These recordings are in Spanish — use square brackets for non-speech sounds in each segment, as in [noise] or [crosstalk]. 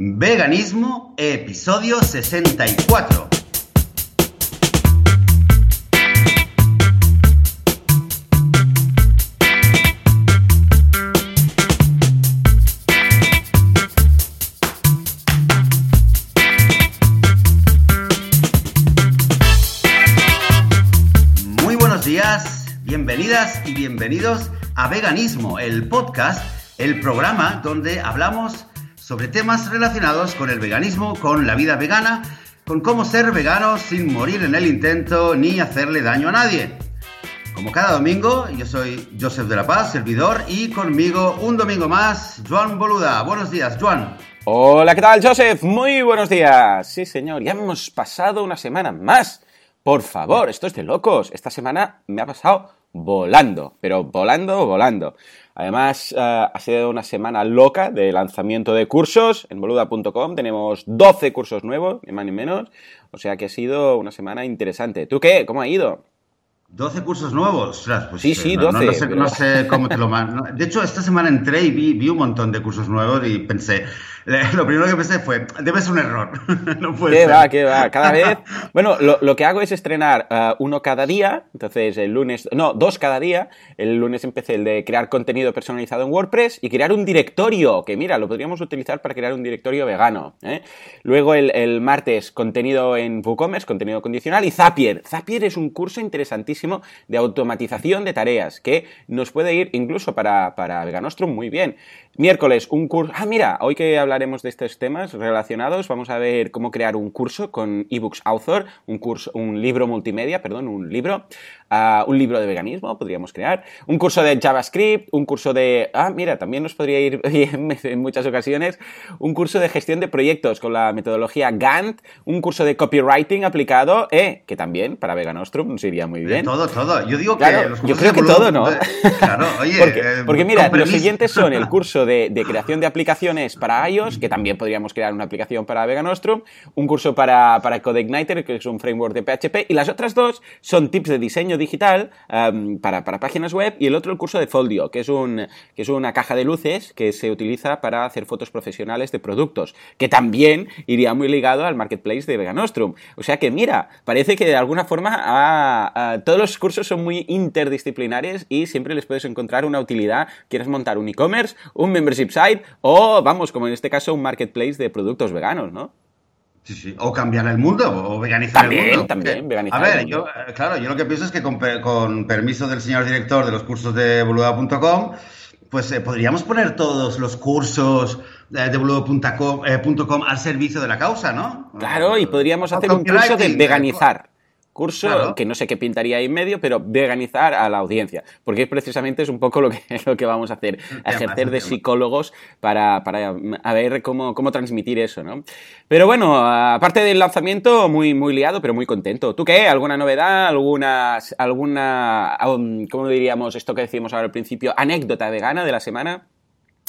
Veganismo, episodio 64. Muy buenos días, bienvenidas y bienvenidos a Veganismo, el podcast, el programa donde hablamos sobre temas relacionados con el veganismo, con la vida vegana, con cómo ser vegano sin morir en el intento ni hacerle daño a nadie. Como cada domingo, yo soy Joseph de la Paz, servidor, y conmigo un domingo más, Joan Boluda. Buenos días, Joan. Hola, ¿qué tal, Joseph? Muy buenos días. Sí, señor, ya hemos pasado una semana más. Por favor, esto es de locos. Esta semana me ha pasado volando, pero volando, volando. Además, eh, ha sido una semana loca de lanzamiento de cursos. En boluda.com tenemos 12 cursos nuevos, ni más ni menos. O sea que ha sido una semana interesante. ¿Tú qué? ¿Cómo ha ido? 12 cursos nuevos. Pues, Sí, sí, eh, no- no- 12, No, sé, pero- no sé cómo te lo man- De hecho, esta semana entré y vi, vi un montón de cursos nuevos y pensé, lo primero que pensé fue, debe ser un error. [laughs] no puede ¿Qué ser. va, qué va? Cada vez. Bueno, lo, lo que hago es estrenar eh, uno cada día. Entonces, el lunes. No, dos cada día. El lunes empecé el de crear contenido personalizado en WordPress y crear un directorio. Que mira, lo podríamos utilizar para crear un directorio vegano. ¿eh? Luego, el, el martes, contenido en WooCommerce, contenido condicional. Y Zapier. Zapier es un curso interesantísimo de automatización de tareas que nos puede ir incluso para, para Veganostrum muy bien. Miércoles, un curso. Ah, mira, hoy que hablaremos de estos temas relacionados, vamos a ver cómo crear un curso con eBooks Author, un curso, un libro multimedia, perdón, un libro, ah, un libro de veganismo podríamos crear, un curso de JavaScript, un curso de. Ah, mira, también nos podría ir [laughs] bien en muchas ocasiones, un curso de gestión de proyectos con la metodología Gantt, un curso de copywriting aplicado, eh, que también para Veganostrum nos iría muy De bien. todo, todo. Yo digo Claro, que los yo creo que todo, ¿no? Claro, oye. [laughs] Porque, eh, porque mira, los siguientes son el [laughs] curso de, de creación de aplicaciones para iOS, que también podríamos crear una aplicación para Veganostrum, un curso para, para CodeIgniter, que es un framework de PHP, y las otras dos son tips de diseño digital em, para, para páginas web, y el otro el curso de Foldio, que es, un, que es una caja de luces que se utiliza para hacer fotos profesionales de productos, que también iría muy ligado al marketplace de Veganostrum. O sea que mira, parece que de alguna forma ah, ah, todos los cursos son muy interdisciplinares y siempre les puedes encontrar una utilidad. Quieres montar un e-commerce, un membership site o, vamos, como en este caso, un marketplace de productos veganos, ¿no? Sí, sí. O cambiar el mundo, o veganizar También, el mundo. también, veganizar A ver, el mundo. yo, claro, yo lo que pienso es que con, con permiso del señor director de los cursos de boluda.com, pues eh, podríamos poner todos los cursos eh, de boluda.com eh, punto com al servicio de la causa, ¿no? Claro, y podríamos hacer un curso de veganizar. Curso Claro. que no sé qué pintaría ahí en medio, pero veganizar a la audiencia. Porque es precisamente es un poco lo que, [laughs] lo que vamos a hacer. Tema, ejercer de psicólogos para, para mm, a ver cómo, cómo transmitir eso, ¿no? Pero bueno, aparte del lanzamiento, muy, muy liado, pero muy contento. ¿Tú qué? ¿Alguna novedad? ¿Alguna, alguna um, cómo diríamos esto que decimos ahora al principio? ¿Anécdota vegana de la semana?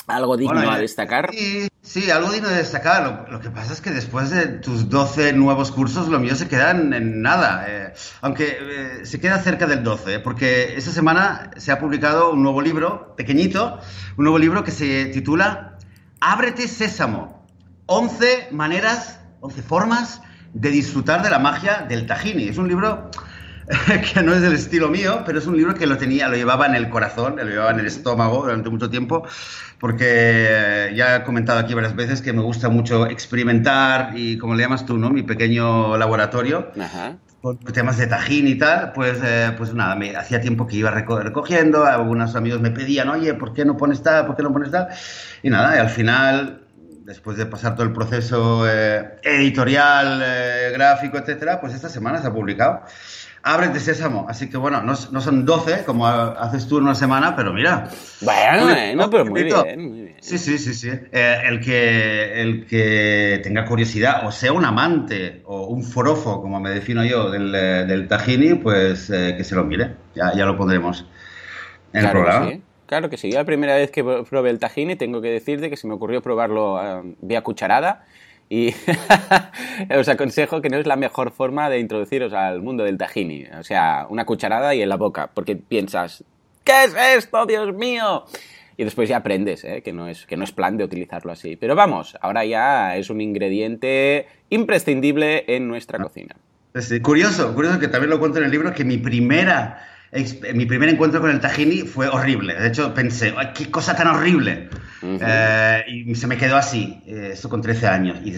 ¿Algo digno Bueno, a destacar? Sí, sí, algo digno de destacar. Lo, lo que pasa es que después de tus 12 nuevos cursos, lo mío se queda en, en nada. eh, aunque eh, se queda cerca del 12, eh, porque esta semana se ha publicado un nuevo libro, pequeñito, un nuevo libro que se titula Ábrete Sésamo. 11 maneras, 11 formas de disfrutar de la magia del Tajini. Es un libro [laughs] que no es del estilo mío, pero es un libro que lo tenía, lo llevaba en el corazón, lo llevaba en el estómago durante mucho tiempo, porque ya he comentado aquí varias veces que me gusta mucho experimentar y, como le llamas tú, ¿no? Mi pequeño laboratorio Ajá. con temas de tajín y tal, pues, eh, pues nada, me hacía tiempo que iba reco- recogiendo, algunos amigos me pedían, oye, ¿por qué no pones tal? ¿Por qué no pones tal? Y nada, y al final, después de pasar todo el proceso eh, editorial, eh, gráfico, etcétera, pues esta semana se ha publicado. Ábrete Sésamo, así que bueno, no, no son 12 como haces tú en una semana, pero mira. Bueno, Un- bueno, pero muy bien, muy bien. Sí, sí, sí, sí. Eh, el, que, el que tenga curiosidad o sea un amante o un forofo, como me defino yo, del, eh, del Tajini, pues eh, que se lo mire. Ya, ya lo pondremos en el Claro que programa. sí. Claro que sí. Yo la primera vez que probé el tahini tengo que decirte que se me ocurrió probarlo eh, vía cucharada y [laughs] os aconsejo que no es la mejor forma de introduciros al mundo del tahini. O sea, una cucharada y en la boca, porque piensas, ¿qué es esto, Dios mío? y después ya aprendes, ¿eh? que, no es, que no es plan de utilizarlo así. Pero vamos, ahora ya es un ingrediente imprescindible en nuestra cocina. Sí, curioso, curioso que también lo cuento en el libro, que mi primera mi primer encuentro con el tahini fue horrible. De hecho, pensé, qué cosa tan horrible! Eh, y se me quedó así, eh, esto con 13 años. Y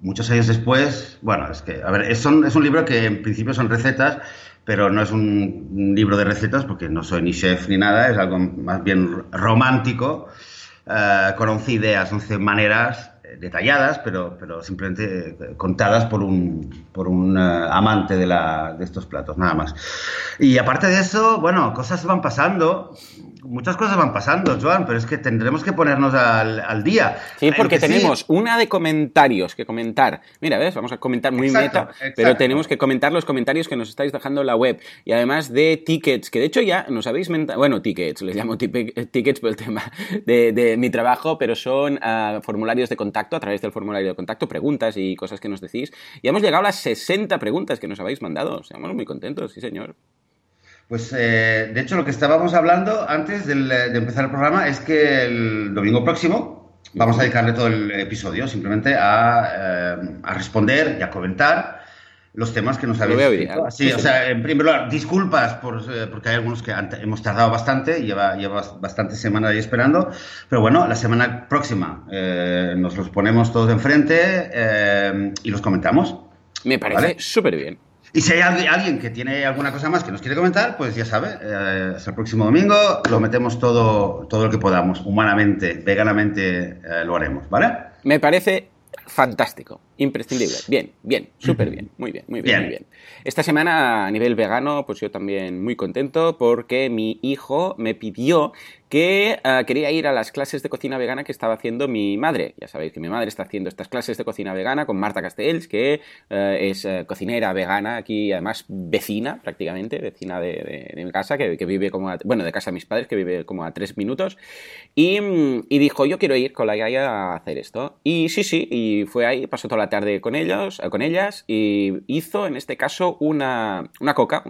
muchos años después, bueno, es que, a ver, es, es un libro que en principio son recetas, pero no es un, libro de recetas porque no soy ni chef ni nada, es algo más bien romántico, eh, con 11 ideas, 11 maneras detalladas, pero, pero simplemente contadas por un, por un amante de, la, de estos platos, nada más. Y aparte de eso, bueno, cosas van pasando muchas cosas van pasando, Joan, pero es que tendremos que ponernos al, día. Sí, porque tenemos una de comentarios que comentar. Mira, ¿ves? Vamos a comentar muy meta, pero tenemos que comentar los comentarios que nos estáis dejando en la web. Y además de tickets, que de hecho ya nos habéis mentado, bueno, tickets, les llamo tickets por el tema de, mi trabajo, pero son ah, formularios de contacto, a través del formulario de contacto, preguntas y cosas que nos decís. Y hemos llegado a las 60 preguntas que nos habéis mandado. Estamos muy contentos, sí, señor. Pues eh, de hecho lo que estábamos hablando antes de empezar el programa es que el domingo próximo vamos a dedicarle todo el episodio simplemente a, eh, responder y a comentar los temas que nos habéis escrito. Sí, o sea, en primer lugar, disculpas por, eh, porque hay algunos que hemos tardado bastante, lleva, lleva bastante semana ahí esperando, pero bueno, la semana próxima nos los ponemos todos enfrente y los comentamos. Me parece súper bien. Y si hay alguien que tiene alguna cosa más que nos quiere comentar, pues ya sabe, eh, hasta el próximo domingo lo metemos todo, todo lo que podamos, humanamente, veganamente eh, lo haremos, ¿vale? Me parece fantástico, imprescindible. Bien, bien, súper bien, muy bien, muy bien, muy bien. Esta semana a nivel vegano, pues yo también muy contento porque mi hijo me pidió que ah, quería ir a las clases de cocina vegana que estaba haciendo mi madre. Ya sabéis que mi madre está haciendo estas clases de cocina vegana con Marta Castells, que eh, es eh, cocinera vegana aquí, además vecina prácticamente, vecina de, mi casa, que, vive como, a, bueno, de casa de mis padres, que vive como a tres minutos. Y, y, dijo, yo quiero ir con la Yaya a hacer esto. Y sí, sí, y fue ahí, pasó toda la tarde con ellos, eh, con ellas, y hizo en este caso una, una coca,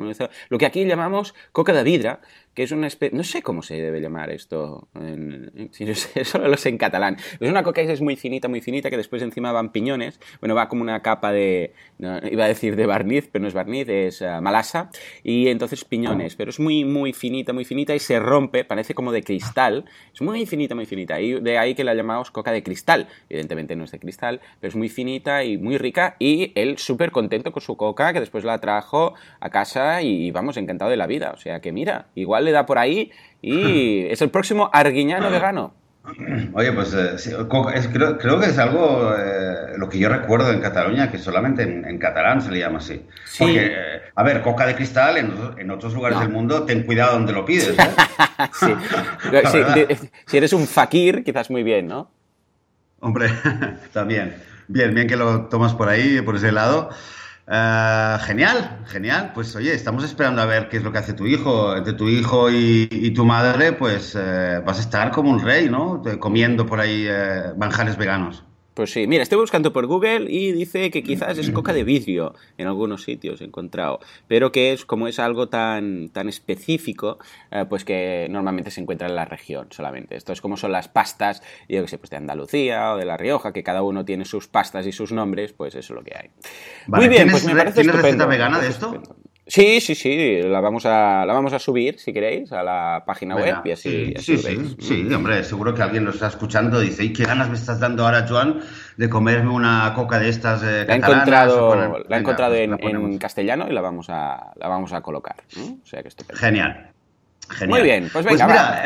lo que aquí llamamos coca de vidra, que es una especie, no sé cómo se debe llamar esto, en, [laughs] solo lo sé en catalán. Es una coca que es muy finita, muy finita, que después encima van piñones, bueno, va como una capa de, iba a decir de barniz, pero no es barniz, es uh, malasa, y entonces piñones, pero es muy, muy finita, muy finita y se rompe, parece como de cristal, es muy finita, muy finita, y de ahí que la llamamos coca de cristal, evidentemente no es de cristal, pero es muy finita y muy rica, y él súper contento con su coca, que después la trajo a casa y vamos, encantado de la vida, o sea que mira, igual le da por ahí y [clears throat] es el próximo arguiñano vegano. [clears throat] Oye, pues eh, creo, que es algo eh, lo que yo recuerdo en Cataluña, que solamente en, catalán se le llama así. Porque, eh, a ver, coca de cristal en, otros lugares del mundo, ten cuidado donde lo pides. [laughs] sí. [laughs] si eres un fakir, quizás muy bien, ¿no? Hombre, [laughs] también. Bien, bien que lo tomas por ahí, por ese lado. Eh, genial, genial. Pues oye, estamos esperando a ver qué es lo que hace tu hijo. Entre tu hijo y, tu madre, pues eh, vas a estar como un rey, ¿no? Comiendo por ahí eh, manjares veganos. Pues sí, mira, estoy buscando por Google y dice que quizás es coca de vidrio en algunos sitios he encontrado, pero que es como es algo tan, tan específico, eh, pues que normalmente se encuentra en la región solamente. Esto es como son las pastas, yo que sé, pues de Andalucía o de La Rioja, que cada uno tiene sus pastas y sus nombres, pues eso es lo que hay. Muy bien, pues me parece ¿tienes receta vegana de esto? Sí, sí, sí, la vamos a, la vamos a subir, si queréis, a la página web y así, sí, sí, sí, hombre, seguro que alguien lo está escuchando y dice, ¿y qué ganas me estás dando ahora, Joan, de comerme una coca de estas eh, La encontrado, la he encontrado pues en, castellano y la vamos a, la vamos a colocar. O sea que Genial. Muy bien, pues venga, pues mira,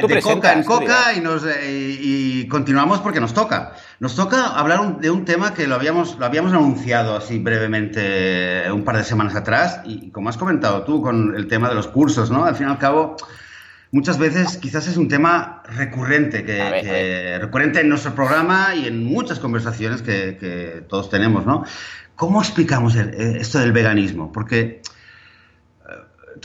tú, eh, de coca en coca y, nos, eh, y, continuamos porque nos toca. Nos toca hablar de un tema que lo habíamos, lo habíamos anunciado así brevemente un par de semanas atrás y como has comentado tú con el tema de los cursos, ¿no? Al fin y al cabo, muchas veces quizás es un tema recurrente, que, recurrente en nuestro programa y en muchas conversaciones que, que todos tenemos, ¿no? ¿Cómo explicamos esto del veganismo? Porque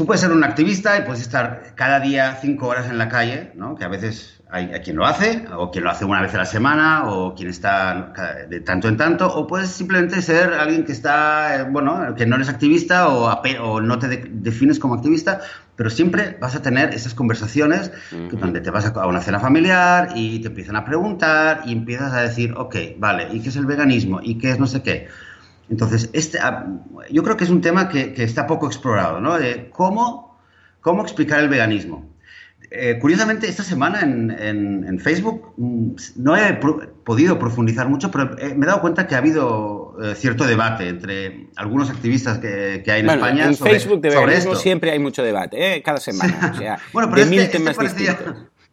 tú puedes ser un activista y puedes estar cada día cinco horas en la calle, ¿no? Que a veces hay, quien lo hace, o quien lo hace una vez a la semana, o quien está de tanto en tanto, o puedes simplemente ser alguien que está, eh, bueno, que no eres activista o, o no te defines como activista, pero siempre vas a tener esas conversaciones donde te vas a una cena familiar y te empiezan a preguntar y empiezas a decir, ok, vale, ¿y qué es el veganismo? ¿Y qué es no sé qué? Entonces, este, ah, yo creo que es un tema que, está poco explorado, ¿no? De cómo, cómo explicar el veganismo. Eh, curiosamente, esta semana en, Facebook mm, no he podido profundizar mucho, pero me he dado cuenta que ha habido eh, cierto debate entre algunos activistas que, hay en España. En Facebook de veganismo siempre hay mucho debate, ¿eh? cada semana. O sea, [laughs] bueno, pero de este, este parecía,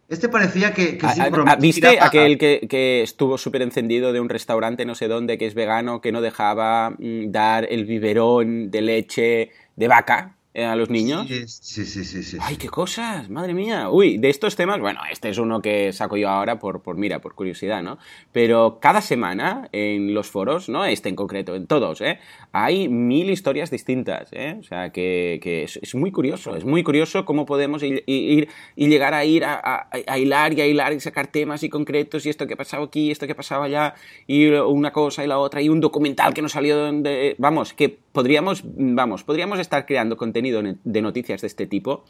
este parecía que, que sí, ¿Viste aquel que, estuvo súper encendido de un restaurante no sé dónde que es vegano que no dejaba mm, dar el biberón de leche de vaca? Eh, a los niños. Sí, sí, sí, sí, Ay, qué cosas, madre mía. Uy, de estos temas, bueno, este es uno que saco yo ahora por, por mira, por curiosidad, ¿no? Pero cada semana en los foros, no este en concreto, en todos, ¿eh? Hay mil historias distintas, ¿eh? O sea, que, es, muy curioso, es muy curioso cómo podemos ir, y llegar a ir a, a, hilar y a hilar y sacar temas y concretos y esto que ha pasado aquí, esto que ha pasado allá, y una cosa y la otra, y un documental que nos salió de... Vamos, que podríamos, vamos, podríamos estar creando contenido de noticias de este tipo,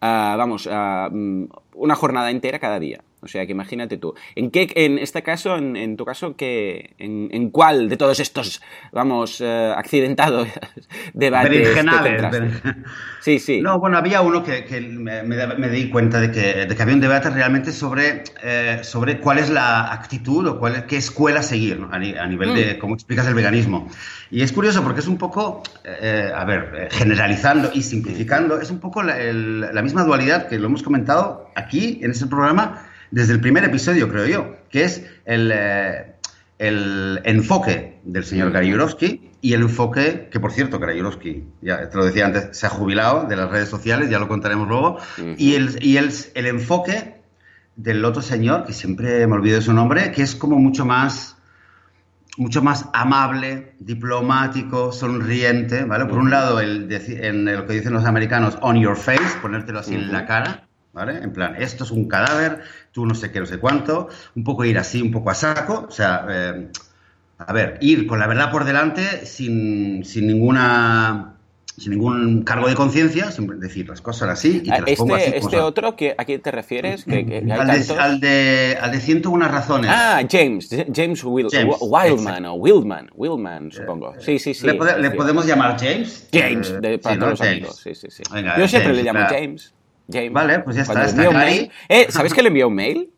ah, vamos, uh, una jornada entera cada día. O sea, que imagínate tú. ¿En qué, en este caso, en, tu caso, que, en, cuál de todos estos, vamos, uh, accidentados [laughs] debates Sí, sí. No, bueno, había uno que, me, di cuenta de que, había un debate realmente sobre, eh, sobre cuál es la actitud o cuál, qué escuela seguir a, nivel de mm. cómo explicas el veganismo. Y es curioso porque es un poco, eh, a ver, eh, generalizando y simplificando, es un poco la, la misma dualidad que lo hemos comentado aquí en este programa desde el primer episodio, creo yo, que es el, eh, el enfoque del señor Gary y el enfoque, que por cierto, Gary ya te lo decía antes, se ha jubilado de las redes sociales, ya lo contaremos luego, y, el, y el, el enfoque del otro señor, que siempre me olvido de su nombre, que es como mucho más mucho más amable, diplomático, sonriente, ¿vale? Por un lado, el, en lo que dicen los americanos, on your face, ponértelo así en la cara, ¿vale? En plan, esto es un cadáver, tú no sé qué, no sé cuánto, un poco ir así, un poco a saco, o sea, eh, a ver, ir con la verdad por delante sin, sin ninguna sin ningún cargo de conciencia, siempre decir las cosas así y te las este, pongo así. ¿Este otro que, a quién te refieres? Que, al, de, al, de, al, de, 101 razones. Ah, James, James, Wildman, o Wildman, Wildman, supongo. Sí, sí, sí. ¿Le, podemos llamar James? James, eh, de, para todos los amigos. Sí, sí, sí. Yo siempre le llamo James. James. Vale, pues ya está. está mail, eh, ¿Sabes que le envió un mail?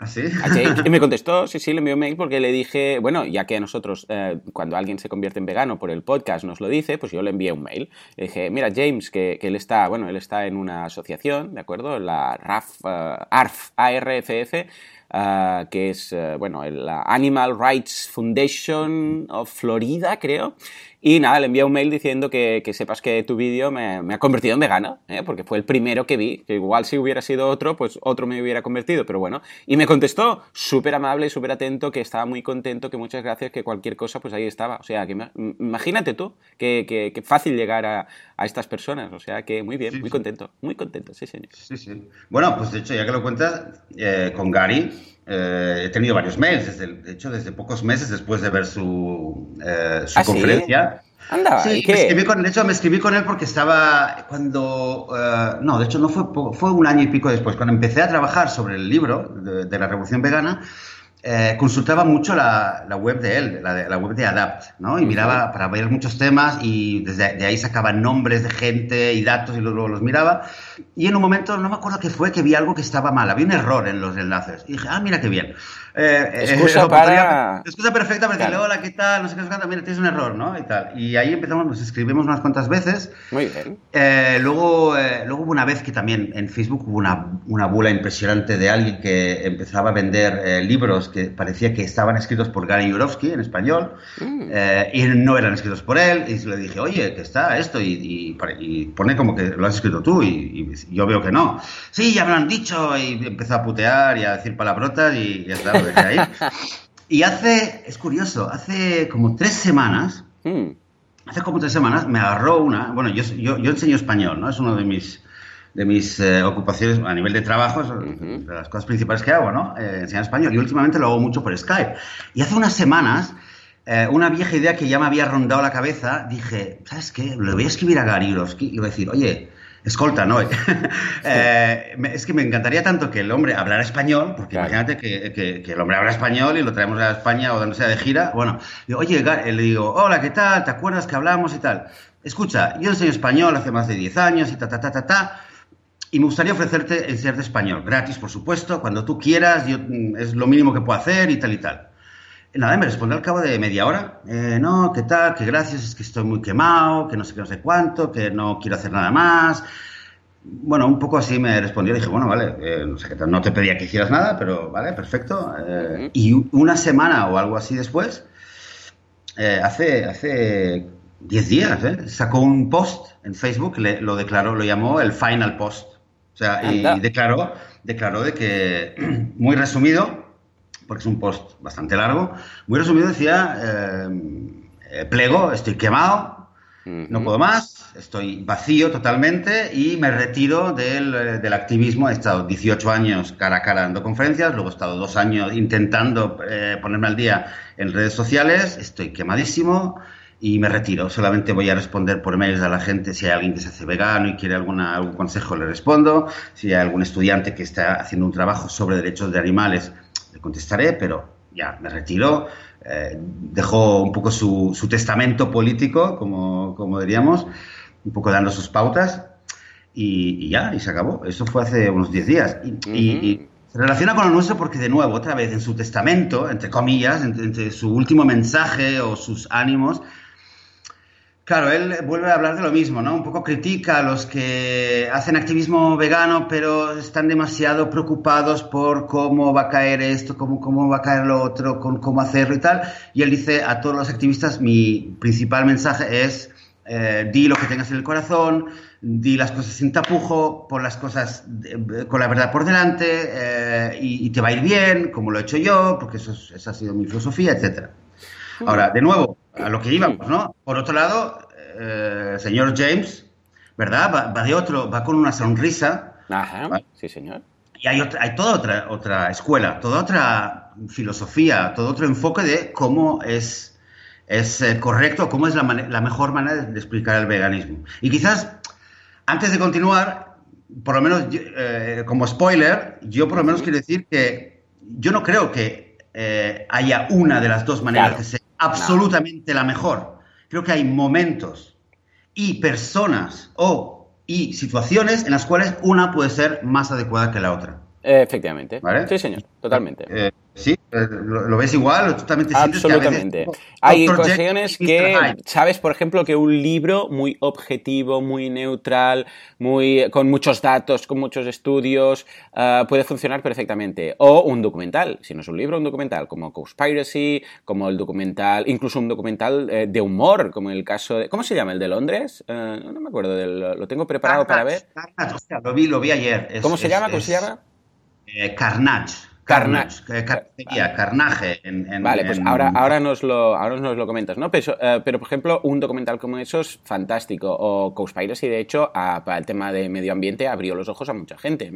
¿Ah, sí? [laughs] Y me contestó, sí, sí, le envió un mail porque le dije, bueno, ya que a nosotros, eh, cuando alguien se convierte en vegano por el podcast nos lo dice, pues yo le envié un mail. Le dije, mira, James, que, que él está, bueno, él está en una asociación, ¿de acuerdo? La RAF, uh, ARF, ARFF, uh, que es, uh, bueno, la Animal Rights Foundation of Florida, creo. Y nada, le envié un mail diciendo que, que sepas que tu vídeo me, ha convertido en vegano, ¿eh? porque fue el primero que vi, que igual si hubiera sido otro, pues otro me hubiera convertido, pero bueno. Y me contestó súper amable y súper atento, que estaba muy contento, que muchas gracias, que cualquier cosa, pues ahí estaba. O sea, que imagínate tú, que, que, fácil llegar a, a, estas personas. O sea, que muy bien, muy contento, muy contento, sí, señor. Sí, sí. Bueno, pues de hecho, ya que lo cuentas, eh, con Gary, eh, he tenido varios mails, desde, de hecho, desde pocos meses después de ver su, eh, su ¿Ah, conferencia. Anda, sí, Me escribí con, de hecho me escribí con él porque estaba cuando... Eh, no, de hecho no fue, fue un año y pico después, cuando empecé a trabajar sobre el libro de la Revolución Vegana, eh, consultaba mucho la, la, web de él, la, la, web de Adapt, ¿no? Y miraba para ver muchos temas y desde de ahí sacaba nombres de gente y datos y luego los miraba. Y en un momento, no me acuerdo qué fue, que vi algo que estaba mal, había un error en los enlaces. Y dije, ah, mira qué bien. Eh, eh excusa para... Excusa perfecta para decirle, hola, ¿qué tal? No sé qué, mira, tienes un error, ¿no? Y tal. Y ahí empezamos, nos escribimos unas cuantas veces. Muy bien. Eh, luego, eh, luego hubo una vez que también en Facebook hubo una, una bula impresionante de alguien que empezaba a vender libros que parecía que estaban escritos por Gary Yurovsky en español mm. y no eran escritos por él. Y le dije, oye, ¿qué está esto? Y, y, pone como que lo has escrito tú y, yo veo que no. Sí, ya me lo han dicho y empezó a putear y a decir palabrotas y ya Y hace, es curioso, hace como tres semanas, mm. hace como tres semanas me agarró una, bueno, yo, yo, yo enseño español, ¿no? Es uno de mis, de mis eh, ocupaciones a nivel de trabajo, de las cosas principales que hago, ¿no? Eh, enseñar español. Y últimamente lo hago mucho por Skype. Y hace unas semanas, eh, una vieja idea que ya me había rondado la cabeza, dije, ¿sabes qué? Le voy a escribir a Gariurovsky y le voy a decir, oye, escolta, ¿no? [laughs] es que me encantaría tanto que el hombre hablara español, porque imagínate que, que, el hombre habla español y lo traemos a España o donde sea de gira. Bueno, oye, le digo, hola, ¿qué tal? ¿Te acuerdas que hablamos y tal? Escucha, yo enseño español hace más de 10 años y ta, ta, ta, ta, ta y me gustaría ofrecerte de español, gratis, por supuesto, cuando tú quieras, yo, mm, es lo mínimo que puedo hacer y tal y tal. Nada, me respondió al cabo de media hora, eh, no, ¿qué tal? Que gracias, es que estoy muy quemado, que no sé qué, no sé cuánto, que no quiero hacer nada más. Bueno, un poco así me respondió, dije, bueno, vale, eh, no, te pedía que hicieras nada, pero vale, perfecto. Eh, y una semana o algo así después, hace, hace 10 días, sacó un post en Facebook, lo declaró, lo llamó el final post sea, y, declaró, declaró de que, [clears throat] muy resumido, porque es un post bastante largo, muy resumido decía, eh, plego, estoy quemado, no puedo más, estoy vacío totalmente y me retiro del, del, activismo. He estado 18 años cara a cara dando conferencias, luego he estado dos años intentando eh, ponerme al día en redes sociales, estoy quemadísimo y me retiro. Solamente voy a responder por mails a la gente. Si hay alguien que se hace vegano y quiere alguna, algún consejo, le respondo. Si hay algún estudiante que está haciendo un trabajo sobre derechos de animales, contestaré, pero ya me retiro. Eh, dejó un poco su, su testamento político, como, como, diríamos, un poco dando sus pautas. Y, ya, y se acabó. Eso fue hace unos 10 días. Y, y, se relaciona con lo nuestro porque, de nuevo, otra vez, en su testamento, entre comillas, entre su último mensaje o sus ánimos, Claro, él vuelve a hablar de lo mismo, ¿no? Un poco critica a los que hacen activismo vegano, pero están demasiado preocupados por cómo va a caer esto, cómo, cómo va a caer lo otro, con cómo hacerlo y tal. Y él dice a todos los activistas, mi principal mensaje es, eh, di lo que tengas en el corazón, di las cosas sin tapujo, pon las cosas con la verdad por delante eh, y, te va a ir bien, como lo he hecho yo, porque eso, esa ha sido mi filosofía, etcétera. Ahora, de nuevo, a lo que íbamos, ¿no? Por otro lado, eh, señor James, ¿verdad? Va, de otro, va con una sonrisa. Ajá, sí, señor. Y hay, otra, hay toda otra, otra escuela, toda otra filosofía, todo otro enfoque de cómo es, es eh, correcto, cómo es la, la mejor manera de, explicar el veganismo. Y quizás, antes de continuar, por lo menos eh, como spoiler, yo por lo menos quiero decir que yo no creo que haya una de las dos maneras que sea absolutamente la mejor. Creo que hay momentos y personas o y situaciones en las cuales una puede ser más adecuada que la otra. Efectivamente. Sí, señor, totalmente. Eh, Sí, eh, lo, ves igual, tú también te Absolutamente. Hay ocasiones que sabes, por ejemplo, que un libro muy objetivo, muy neutral, muy con muchos datos, con muchos estudios, ah, puede funcionar perfectamente. O un documental, si no es un libro, un documental, como Conspiracy, como el documental, incluso un documental eh, de humor, como el caso de... ¿Cómo se llama? ¿El de Londres? Eh, no me acuerdo, lo tengo preparado para ver. lo vi, lo vi ayer. ¿Cómo se llama? ¿Cómo se llama? Carnage. Carnage. carnaje. vale, pues ahora, ahora, nos lo, ahora nos lo comentas, ¿no? Pero, eh, pero, por ejemplo, un documental como eso es fantástico. O Cowspiracy, de hecho, para el tema de medio ambiente abrió los ojos a mucha gente.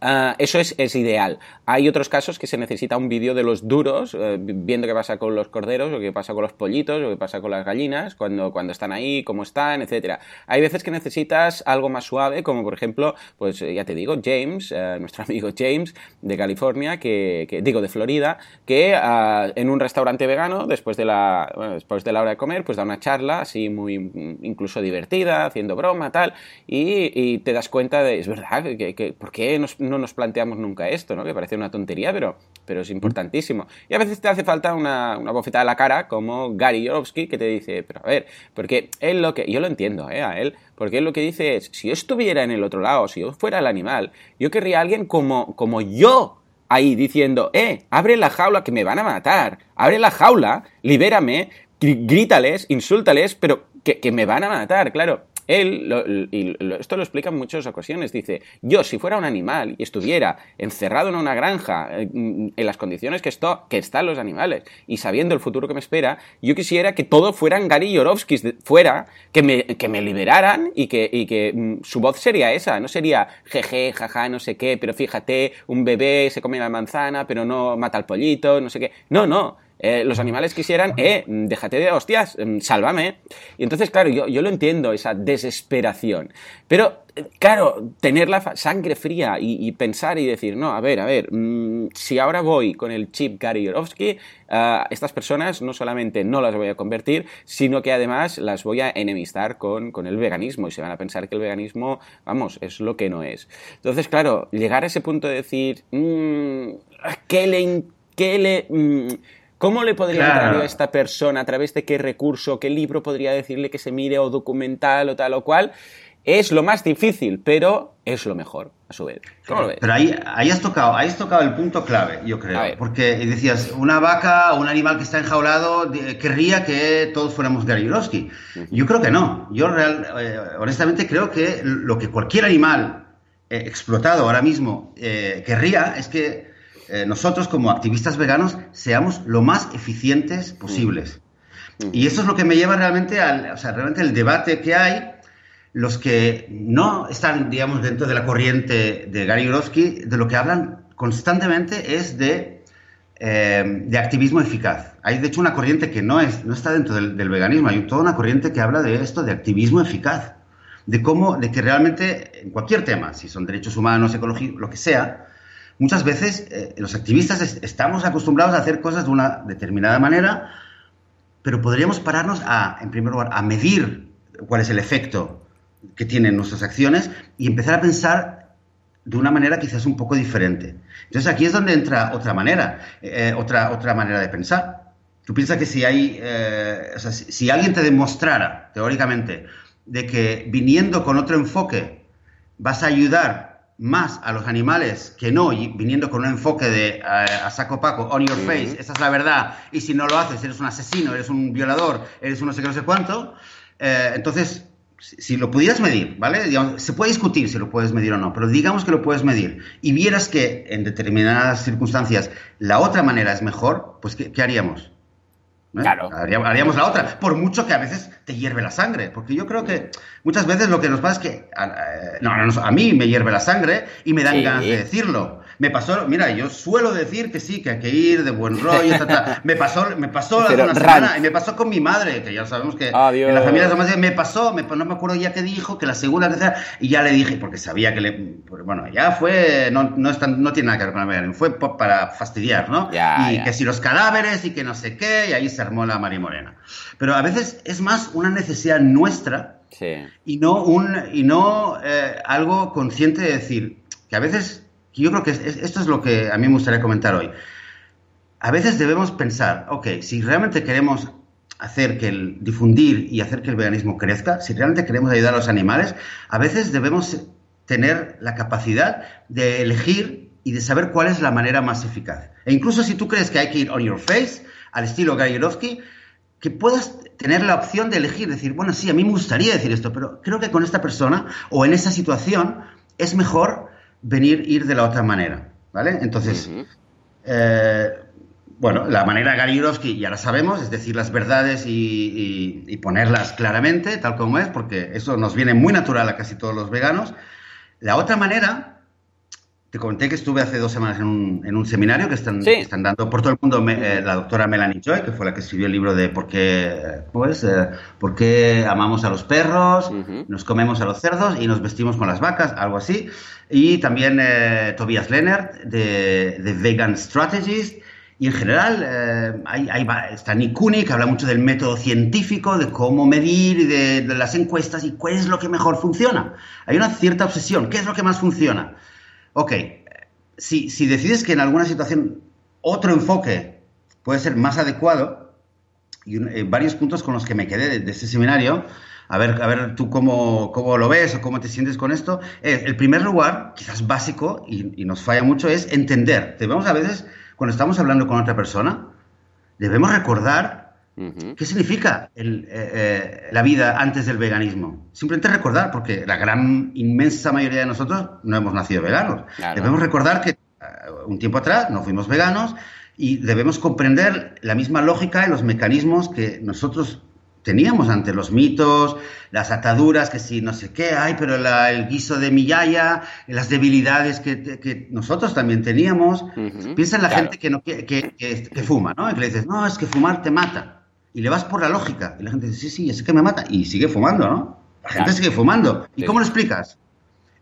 Ah, eso es, es, ideal. Hay otros casos que se necesita un vídeo de los duros, eh, viendo qué pasa con los corderos, o qué pasa con los pollitos, o qué pasa con las gallinas, cuando, cuando están ahí, cómo están, etcétera. Hay veces que necesitas algo más suave, como por ejemplo, pues ya te digo, James, nuestro [laughs] amigo James de California, que, digo de Florida, que ah, en un restaurante vegano, después de, la, después de la hora de comer, pues da una charla así muy incluso divertida, haciendo broma, tal, y, te das cuenta de, es verdad, que, ¿por qué no nos planteamos nunca esto? ¿no? Que parece una tontería, pero, pero es importantísimo. Y a veces te hace falta una, una bofetada a la cara, como Gary Yorovsky, que te dice, pero a ver, porque él lo que, yo lo entiendo, ¿eh? A él, porque él lo que dice es, si yo estuviera en el otro lado, si yo fuera el animal, yo querría a alguien como, como yo ahí diciendo, eh, abre la jaula que me van a matar, abre la jaula, libérame, grítales, insúltales, pero que, me van a matar, claro. Él, y esto lo explica en muchas ocasiones, dice, yo si fuera un animal y estuviera encerrado en una granja, eh, en, las condiciones que, esto, que están los animales, y sabiendo el futuro que me espera, yo quisiera que todo fueran Gary Yorovskis, fuera, que me, que me liberaran y que, y que mm, su voz sería esa, no sería jeje, jaja, no sé qué, pero fíjate, un bebé se come la manzana, pero no mata al pollito, no sé qué. No, no eh, los animales quisieran, eh, déjate de hostias, mm, sálvame. Y entonces, claro, yo, yo lo entiendo, esa desesperación. Pero, eh, claro, tener la sangre fría y, pensar y decir, no, a ver, a ver, mm, si ahora voy con el chip Gary Yorovsky, uh, estas personas no solamente no las voy a convertir, sino que además las voy a enemistar con, con el veganismo y se van a pensar que el veganismo, vamos, es lo que no es. Entonces, claro, llegar a ese punto de decir, mmm, ¿qué le... Le ¿Cómo le podría entrar a esta persona? ¿A través de qué recurso, qué libro podría decirle que se mire o documental o tal o cual? Es lo más difícil, pero es lo mejor, a su vez. ¿Cómo lo ves? Pero ahí, ahí, has tocado, ahí has tocado el punto clave, yo creo. Porque decías, una vaca o un animal que está enjaulado querría que todos fuéramos Gary Yourofsky. Yo creo que no. Yo real, eh, honestamente creo que lo que cualquier animal eh, explotado ahora mismo eh, querría es que eh, nosotros como activistas veganos seamos lo más eficientes posibles. Mm. Y eso es lo que me lleva realmente al, o sea, realmente el debate que hay, los que no están, digamos, dentro de la corriente de Gary Yourofsky, de lo que hablan constantemente es de, eh, de activismo eficaz. Hay, de hecho, una corriente que no, es, no está dentro del, del veganismo, hay toda una corriente que habla de esto, de activismo eficaz de cómo, de que realmente en cualquier tema, si son derechos humanos, ecología, lo que sea, muchas veces eh, los activistas estamos acostumbrados a hacer cosas de una determinada manera, pero podríamos pararnos a, en primer lugar, a medir cuál es el efecto que tienen nuestras acciones y empezar a pensar de una manera quizás un poco diferente. Entonces aquí es donde entra otra manera, eh, otra, otra manera de pensar. Tú piensas que si hay, eh, si alguien te demostrara, teóricamente, de que viniendo con otro enfoque vas a ayudar más a los animales que no, y viniendo con un enfoque de eh, a saco paco, on your face, esa es la verdad, y si no lo haces, eres un asesino, eres un violador, eres un no sé qué, no sé cuánto, eh, entonces, si, lo pudieras medir, ¿vale? se puede discutir si lo puedes medir o no, pero digamos que lo puedes medir, y vieras que en determinadas circunstancias la otra manera es mejor, pues ¿qué, qué haríamos? ¿Eh? Claro. Haríamos la otra, por mucho que a veces te hierve la sangre, porque yo creo que muchas veces lo que nos pasa es que a, no, a mí me hierve la sangre y me dan ganas de decirlo me pasó, mira, yo suelo decir que sí, que hay que ir de buen rollo, [laughs] me pasó, me pasó una semana y me pasó con mi madre, que ya sabemos que en la familia de me pasó, me, no me acuerdo ya qué dijo, que la segunda, tercera, y ya le dije, porque sabía que le, bueno, ya fue, no, no, no tiene nada que ver con el fue para fastidiar, ¿no? y que si los cadáveres y que no sé qué, y ahí se armó la Morena. Pero a veces es más una necesidad nuestra y no, un, y no eh, algo consciente de decir que a veces yo creo que esto es lo que a mí me gustaría comentar hoy. A veces debemos pensar, ok, si realmente queremos hacer que el difundir y hacer que el veganismo crezca, si realmente queremos ayudar a los animales, a veces debemos tener la capacidad de elegir y de saber cuál es la manera más eficaz. E incluso si tú crees que hay que ir on your face, al estilo Gary que puedas tener la opción de elegir, decir, bueno, sí, a mí me gustaría decir esto, pero creo que con esta persona o en esa situación es mejor venir, ir de la otra manera, ¿vale? Entonces, eh, bueno, la manera Gary ya la sabemos, es decir, las verdades y, ponerlas claramente, tal como es, porque eso nos viene muy natural a casi todos los veganos. La otra manera te comenté que estuve hace dos semanas en un, en un seminario que están, están, dando por todo el mundo eh, la doctora Melanie Joy, que fue la que escribió el libro de por qué, pues, eh, por qué amamos a los perros, nos comemos a los cerdos y nos vestimos con las vacas, algo así. Y también eh, Tobias Lennart de, de, Vegan Strategist. Y en general hay, hay, está Nick que habla mucho del método científico, de cómo medir y de, de las encuestas y cuál es lo que mejor funciona. Hay una cierta obsesión. ¿Qué es lo que más funciona? Ok, si, decides que en alguna situación otro enfoque puede ser más adecuado, y eh, varios puntos con los que me quedé de, este seminario, a ver, a ver tú cómo, lo ves o cómo te sientes con esto. el primer lugar, quizás básico, y, nos falla mucho, es entender. Debemos a veces, cuando estamos hablando con otra persona, debemos recordar ¿Qué significa eh, eh, la vida antes del veganismo? Simplemente recordar, porque la gran, inmensa mayoría de nosotros no hemos nacido veganos. Debemos recordar que un tiempo atrás no fuimos veganos y debemos comprender la misma lógica y los mecanismos que nosotros teníamos ante los mitos, las ataduras, que si no sé qué, hay, pero el guiso de mi yaya, las debilidades que, nosotros también teníamos. Piensa en la gente que, no, que, que, fuma, ¿no? Y que le dices, no, es que fumar te mata. Y le vas por la lógica. Y la gente dice, sí, sí, es que me mata. Y sigue fumando, ¿no? La gente sigue fumando. ¿Y cómo lo explicas?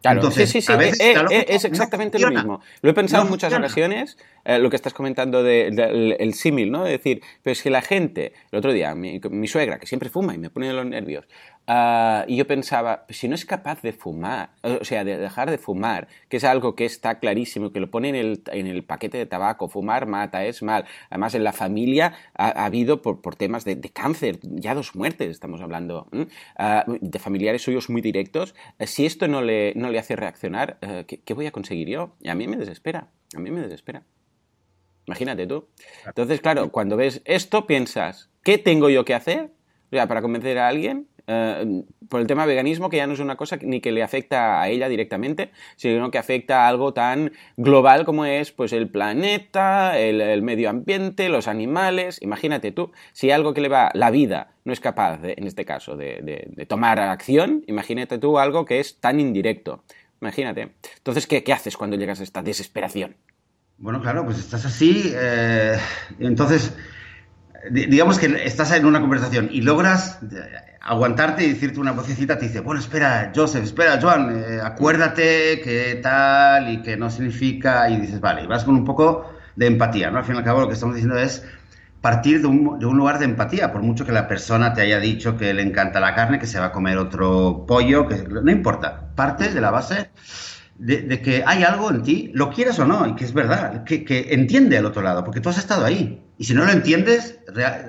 Claro, sí, sí, sí, eh, eh, es, exactamente lo mismo. Lo he pensado en muchas ocasiones, eh, lo que estás comentando del de, el símil, ¿no? De decir, pero es que la gente, el otro día, mi, mi, suegra, que siempre fuma y me pone los nervios, Ah, y yo pensaba, pues si no es capaz de fumar, o sea, de dejar de fumar, que es algo que está clarísimo, que lo pone en el, en el paquete de tabaco, fumar mata, es mal. Además, en la familia ha, habido, por, por temas de, de, cáncer, ya dos muertes estamos hablando, ah, de familiares suyos muy directos. si esto no le, no le hace reaccionar, eh, ¿qué, ¿qué voy a conseguir yo? Y a mí me desespera, a mí me desespera. Imagínate tú. Entonces, claro, cuando ves esto, piensas, ¿qué tengo yo que hacer? O sea, para convencer a alguien, eh, por el tema veganismo, que ya no es una cosa ni que le afecta a ella directamente, sino que afecta a algo tan global como es pues el planeta, el, medio ambiente, los animales. Imagínate tú, si algo que le va la vida no es capaz, en este caso, de, tomar acción, imagínate tú algo que es tan indirecto. Imagínate. Entonces, ¿qué, qué haces cuando llegas a esta desesperación? Bueno, claro, pues estás así. Eh, entonces, digamos que estás en una conversación y logras aguantarte y decirte una vocecita, te dice, bueno, espera, Joseph, espera, Joan, eh, acuérdate que tal y que no significa, y dices, vale, vas con un poco de empatía, ¿no? Al fin y al cabo lo que estamos diciendo es partir de un, de un, lugar de empatía, por mucho que la persona te haya dicho que le encanta la carne, que se va a comer otro pollo, que no importa, parte de la base de, que hay algo en ti, lo quieras o no, y que es verdad, que, que entiende al otro lado, porque tú has estado ahí. Y si no lo entiendes,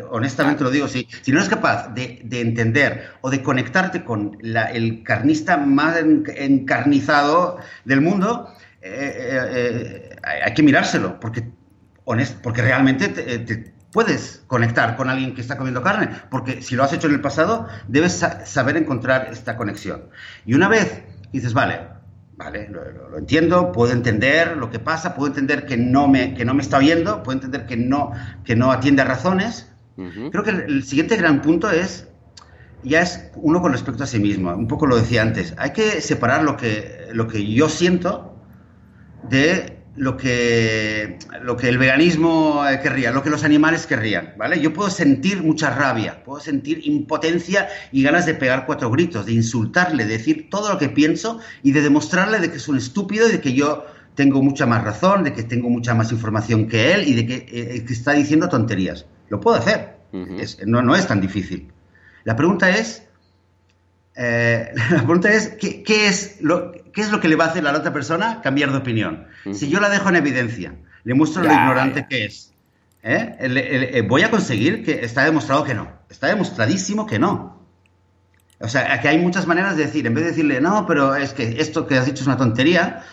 honestamente lo digo, si, si no eres capaz de, entender o de conectarte con el carnista más encarnizado del mundo, eh, eh, eh, hay que mirárselo, porque, porque realmente te, puedes conectar con alguien que está comiendo carne, porque si lo has hecho en el pasado, debes saber encontrar esta conexión. Y una vez dices, vale, Vale, lo, entiendo, puedo entender lo que pasa, puedo entender que no me, que no me está oyendo, puedo entender que no, que no atiende a razones. Creo que el, siguiente gran punto es, ya es uno con respecto a sí mismo, un poco lo decía antes, hay que separar lo que, lo que yo siento de lo que, lo que el veganismo eh, querría, lo que los animales querrían, ¿vale? Yo puedo sentir mucha rabia, puedo sentir impotencia y ganas de pegar cuatro gritos, de insultarle, de decir todo lo que pienso y de demostrarle de que es un estúpido y de que yo tengo mucha más razón, de que tengo mucha más información que él y de que, eh, está diciendo tonterías. Lo puedo hacer, no, no es tan difícil. La pregunta es, eh, [laughs] la pregunta es, ¿qué, es lo, ¿qué es lo que le va a hacer a la otra persona cambiar de opinión? Si yo la dejo en evidencia, le muestro lo ignorante que es, ¿eh? Eh, voy a conseguir que está demostrado que no. Está demostradísimo que no. O sea, que hay muchas maneras de decir, en vez de decirle, no, pero es que esto que has dicho es una tontería,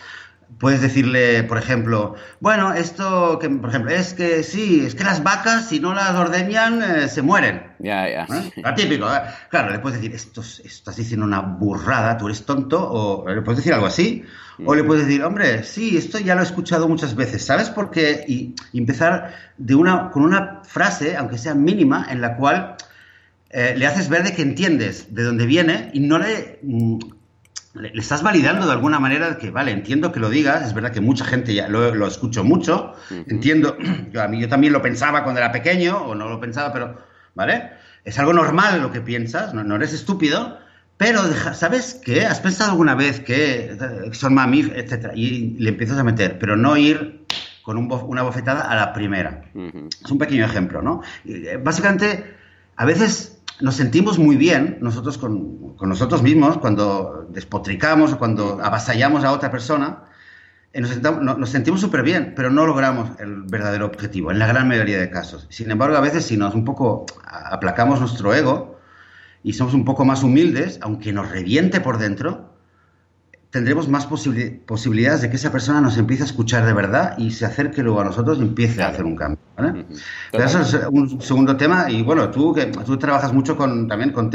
Puedes decirle, por ejemplo, bueno, esto, que, por ejemplo, es que sí, es que las vacas, si no las ordeñan, eh, se mueren. Ya, ya. ¿Eh? típico. ¿eh? Claro, le puedes decir, esto, estás diciendo una burrada, tú eres tonto, o le puedes decir algo así. O le puedes decir, hombre, sí, esto ya lo he escuchado muchas veces, ¿sabes por qué? Y, y empezar de una, con una frase, aunque sea mínima, en la cual le haces ver de que entiendes de dónde viene y no le mm, le, estás validando de alguna manera que, vale, entiendo que lo digas, es verdad que mucha gente ya lo, lo escucho mucho, entiendo, [clears throat] yo, a mí yo también lo pensaba cuando era pequeño, o no lo pensaba, pero, ¿vale? Es algo normal lo que piensas, no, eres estúpido, pero, ¿sabes qué? ¿Has pensado alguna vez que son mamíferos, etcétera? Y le empiezas a meter, pero no ir con una bofetada a la primera. Es un pequeño ejemplo, ¿no? Eh, básicamente, a veces nos sentimos muy bien nosotros con, nosotros mismos cuando despotricamos o cuando avasallamos a otra persona. Eh, nos, sentimos súper bien, pero no logramos el verdadero objetivo, en la gran mayoría de casos. Sin embargo, a veces si nos un poco aplacamos nuestro ego y somos un poco más humildes, aunque nos reviente por dentro, tendremos más posibilidades de que esa persona nos empiece a escuchar de verdad y se acerque luego a nosotros y empiece a hacer un cambio. ¿vale? Eso es un segundo tema. Y bueno, tú que tú trabajas mucho con, también con,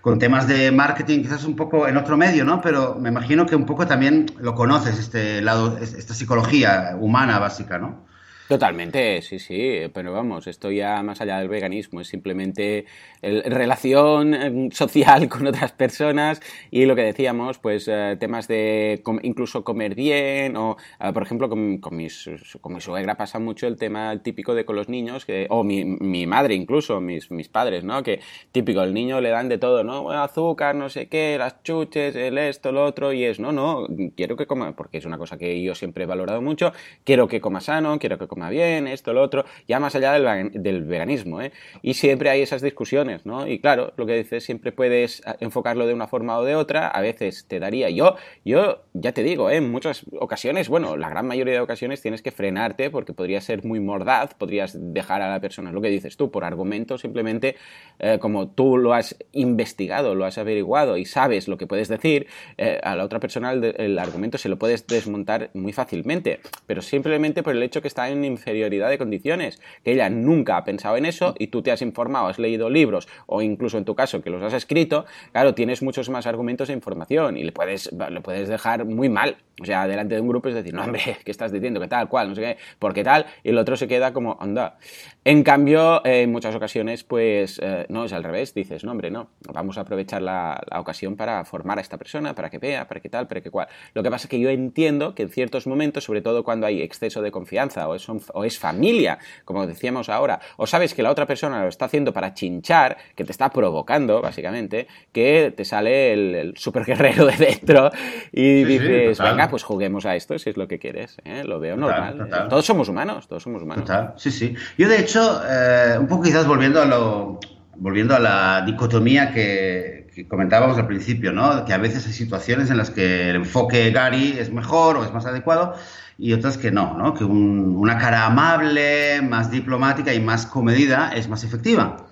con, temas de marketing, quizás un poco en otro medio, ¿no? Pero me imagino que un poco también lo conoces, este lado, esta psicología humana básica, ¿no? Totalmente, sí, sí, pero vamos, esto ya más allá del veganismo, es simplemente relación em, social [laughs] con otras personas y lo que decíamos, pues eh, temas de incluso comer bien o, eh, por ejemplo, con, con, mis, con, mi suegra pasa mucho el tema típico de con los niños, que, o mi, mi, madre incluso, mis, mis padres, ¿no? Que típico, el niño le dan de todo, ¿no? Azúcar, no sé qué, las chuches, el esto, lo otro, y es, no, no, quiero que coma, porque es una cosa que yo siempre he valorado mucho, quiero que coma sano, quiero que coma bien, esto, lo otro, ya más allá del, del veganismo, ¿eh? Y siempre hay esas discusiones, ¿no? Y claro, lo que dices, siempre puedes enfocarlo de una forma o de otra, a veces te daría yo, yo ya te digo, ¿eh? en muchas ocasiones, bueno, la gran mayoría de ocasiones tienes que frenarte porque podría ser muy mordaz, podrías dejar a la persona, lo que dices tú, por argumento, simplemente eh, como tú lo has investigado, lo has averiguado y sabes lo que puedes decir, eh, a la otra persona el, argumento se lo puedes desmontar muy fácilmente, pero simplemente por el hecho que está en inferioridad de condiciones, que ella nunca ha pensado en eso y tú te has informado, has leído libros o incluso en tu caso que los has escrito, claro, tienes muchos más argumentos e información y le puedes, le puedes dejar muy mal. O sea, delante de un grupo es decir, no, hombre, [laughs] ¿qué estás diciendo? ¿Qué tal? ¿Cuál? No sé qué, ¿por qué tal? Y el otro se queda como, anda. En cambio, en muchas ocasiones, pues, eh, no, es al revés. Dices, no, hombre, no, vamos a aprovechar la, ocasión para formar a esta persona, para que vea, para que tal, para que cual. Lo que pasa es que yo entiendo que en ciertos momentos, sobre todo cuando hay exceso de confianza o es, o es familia, como decíamos ahora, o sabes que la otra persona lo está haciendo para chinchar, que te está provocando, básicamente, que te sale el, super guerrero de dentro y dices, venga, pues juguemos a esto si es lo que quieres. ¿eh? Lo veo normal. Todos somos humanos, todos somos humanos. Sí, sí. Yo, de hecho, eh, un poco quizás volviendo a lo volviendo a la dicotomía que, comentábamos al principio, ¿no? Que a veces hay situaciones en las que el enfoque Gary es mejor o es más adecuado y otras que no, ¿no? Que una cara amable, más diplomática y más comedida es más efectiva.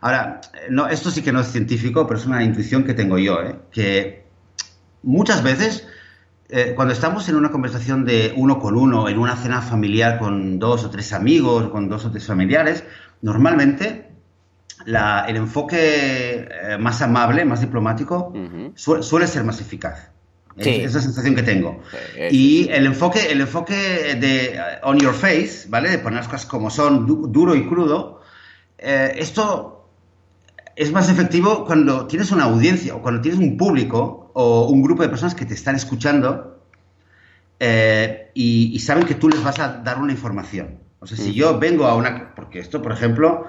Ahora, no, esto sí que no es científico, pero es una intuición que tengo yo, ¿eh? que muchas veces eh, cuando estamos en una conversación de uno con uno, en una cena familiar con dos o tres amigos, con dos o tres familiares, normalmente el enfoque eh, más amable, más diplomático, suele ser más eficaz. Es, la sensación que tengo. y el enfoque, el enfoque de on your face, ¿vale? De poner las cosas como son, duro y crudo, esto es más efectivo cuando tienes una audiencia o cuando tienes un público o un grupo de personas que te están escuchando eh, y, saben que tú les vas a dar una información. O sea, si yo vengo a una... Porque esto, por ejemplo,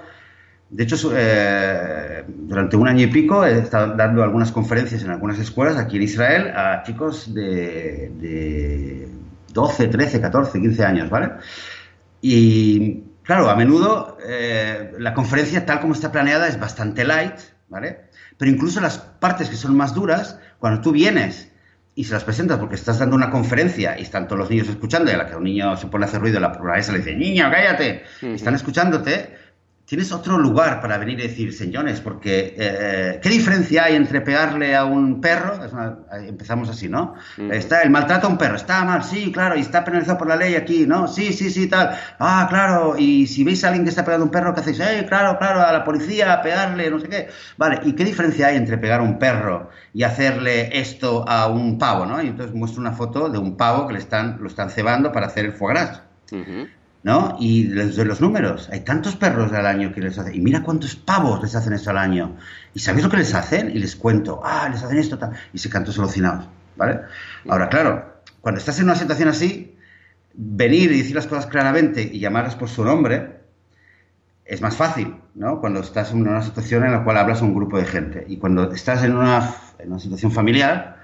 de hecho, eh, durante un año y pico he estado dando algunas conferencias en algunas escuelas aquí en Israel a chicos de, de 12, 13, 14, 15 años, ¿vale? Y Claro, a menudo eh, la conferencia tal como está planeada es bastante light, ¿vale? Pero incluso las partes que son más duras, cuando tú vienes y se las presentas porque estás dando una conferencia y están todos los niños escuchando y a la que un niño se pone a hacer ruido, la maestra le dice, niño, cállate, están escuchándote, tienes otro lugar para venir y decir, señores, porque eh, ¿qué diferencia hay entre pegarle a un perro? empezamos así, ¿no? Está el maltrato a un perro, está mal, sí, claro, y está penalizado por la ley aquí, ¿no? Sí, sí, sí, tal. Ah, claro, y si veis a alguien que está pegando a un perro, ¿qué hacéis? Eh, claro, claro, a la policía, a pegarle, no sé qué. Vale, ¿y qué diferencia hay entre pegar a un perro y hacerle esto a un pavo, ¿no? Y entonces muestro una foto de un pavo que le están, lo están cebando para hacer el foie gras. ¿No? Y de los números, hay tantos perros al año que les hacen, y mira cuántos pavos les hacen eso al año. ¿Y sabéis lo que les hacen? Y les cuento, ah, les hacen esto, tal, y se cantan solucionados, ¿vale? Ahora, claro, cuando estás en una situación así, venir y decir las cosas claramente y llamarlas por su nombre es más fácil, ¿no? Cuando estás en una situación en la cual hablas a un grupo de gente. Y cuando estás en una, en una situación familiar,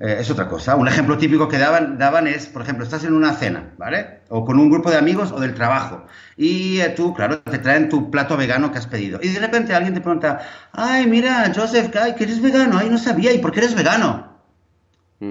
eh, es otra cosa. Un ejemplo típico que daban, daban es, por ejemplo, estás en una cena, ¿vale? O con un grupo de amigos o del trabajo. Y eh, tú, claro, te traen tu plato vegano que has pedido. Y de repente alguien te pregunta, ay, mira, Joseph, que eres vegano. Ay, no sabía. ¿Y por qué eres vegano?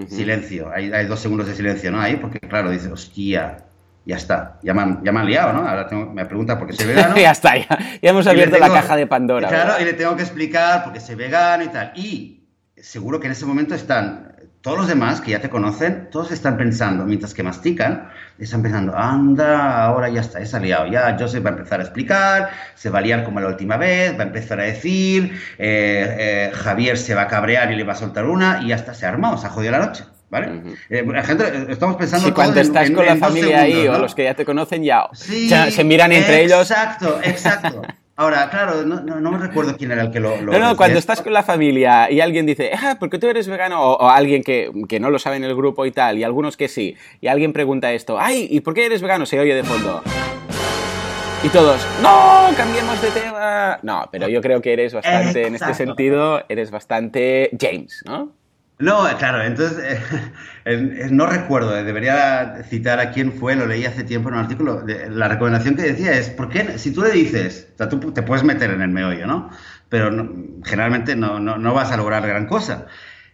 Silencio. Hay, hay, dos segundos de silencio, ¿no? Ahí, porque claro, dice, hostia, ya está. Ya me han, ya me han liado, ¿no? Ahora me pregunta por qué soy vegano. [laughs] ya está, ya, hemos abierto la caja de Pandora. Claro, y le tengo que explicar por qué soy vegano y tal. Y seguro que en ese momento están todos los demás que ya te conocen, todos están pensando, mientras que mastican, están pensando, anda, ahora ya está, se ha liado, ya Joseph va a empezar a explicar, se va a liar como la última vez, va a empezar a decir, eh, eh, Javier se va a cabrear y le va a soltar una, y ya está, se ha armado, se ha jodido la noche. ¿Vale? Eh, la gente, estamos pensando. Sí, cuando estás con la familia ahí o los que ya te conocen, ya, se miran entre ellos. Exacto, exacto. [laughs] Ahora, claro, no, no, me recuerdo quién era el que lo... no, no, cuando estás con la familia y alguien dice, ah, ¿por qué tú eres vegano? O, alguien que, que, no lo sabe en el grupo y tal, y algunos que sí, y alguien pregunta esto, ay, ¿y por qué eres vegano? Se oye de fondo. Y todos, no, cambiemos de tema. No, pero yo creo que eres bastante, en este sentido, eres bastante James, ¿no? No, claro, entonces eh, [laughs] no recuerdo, eh, debería citar a quién fue, lo leí hace tiempo en un artículo. la recomendación que decía es: ¿por qué si tú le dices, o sea, tú te puedes meter en el meollo, ¿no? Pero generalmente no, no, vas a lograr gran cosa.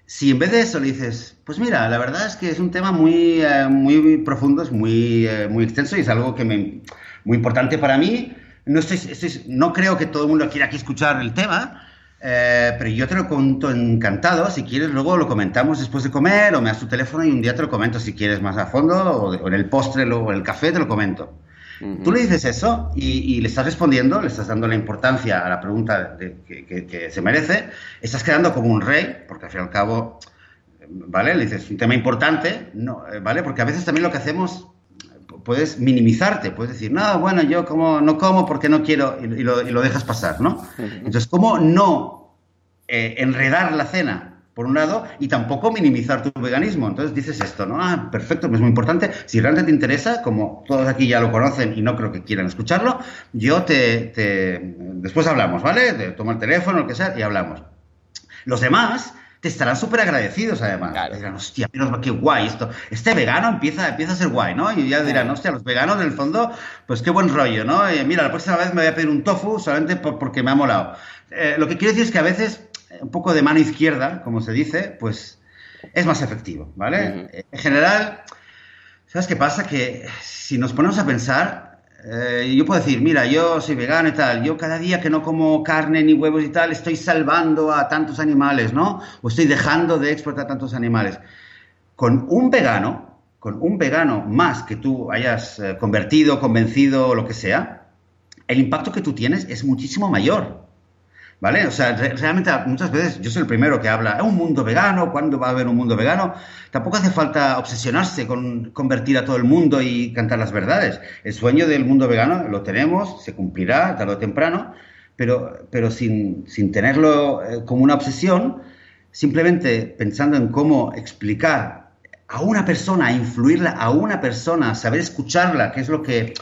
Si en vez de eso le dices, pues mira, la verdad es que es un tema muy, eh, muy profundo, es muy, muy extenso y es algo que me, muy importante para mí. No, estoy, no creo que todo el mundo quiera aquí escuchar el tema, eh, pero yo te lo cuento encantado. Si quieres, luego lo comentamos después de comer o me das tu teléfono y un día te lo comento si quieres más a fondo o, en el postre o en el café te lo comento. Tú le dices eso y, le estás respondiendo, le estás dando la importancia a la pregunta que, se merece, estás quedando como un rey, porque al fin y al cabo, ¿vale? Le dices, un tema importante, no, eh, ¿vale? Porque a veces también lo que hacemos, puedes minimizarte, puedes decir, no, bueno, yo como, no como porque no quiero y, lo, dejas pasar, ¿no? Entonces, ¿cómo no eh, enredar la cena? Por un lado, y tampoco minimizar tu veganismo. Entonces dices esto, ¿no? Ah, perfecto, es muy importante. Si realmente te interesa, como todos aquí ya lo conocen y no creo que quieran escucharlo, yo te. Después hablamos, ¿vale? Te tomo el teléfono, lo que sea, y hablamos. Los demás, te estarán súper agradecidos además. Dirán, hostia, qué guay esto. Este vegano empieza, empieza a ser guay, ¿no? Y ya dirán, hostia, los veganos en el fondo, pues qué buen rollo, ¿no? mira, la próxima vez me voy a pedir un tofu solamente porque me ha molado. Eh, lo que quiero decir es que a veces un poco de mano izquierda, como se dice, pues es más efectivo, ¿vale? Eh, en general, ¿sabes qué pasa? Que si nos ponemos a pensar, eh, yo puedo decir, mira, yo soy vegano y tal, yo cada día que no como carne ni huevos y tal, estoy salvando a tantos animales, ¿no? O estoy dejando de exportar tantos animales. Con un vegano, con un vegano más que tú hayas eh, convertido, convencido lo que sea, el impacto que tú tienes es muchísimo mayor. ¿Vale? O sea, realmente muchas veces yo soy el primero que habla, ¿es un mundo vegano? ¿Cuándo va a haber un mundo vegano? Tampoco hace falta obsesionarse con convertir a todo el mundo y cantar las verdades. El sueño del mundo vegano lo tenemos, se cumplirá tarde o temprano, pero, pero sin, sin tenerlo eh, como una obsesión, simplemente pensando en cómo explicar a una persona, influirla a una persona, saber escucharla, qué es lo que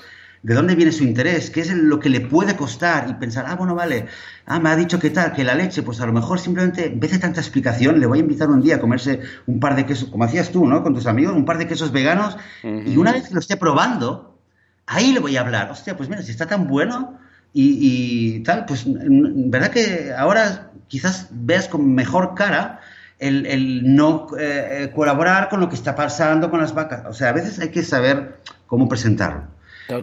de dónde viene su interés, qué es lo que le puede costar y pensar, ah, bueno, vale, ah, me ha dicho que tal, que la leche, pues a lo mejor simplemente, en vez de tanta explicación, le voy a invitar un día a comerse un par de quesos, como hacías tú, ¿no? Con tus amigos, un par de quesos veganos, y una vez que lo esté probando, ahí le voy a hablar, hostia, pues mira, si está tan bueno y, tal, pues verdad que ahora quizás veas con mejor cara el, no eh, eh, colaborar con lo que está pasando con las vacas. O sea, a veces hay que saber cómo presentarlo.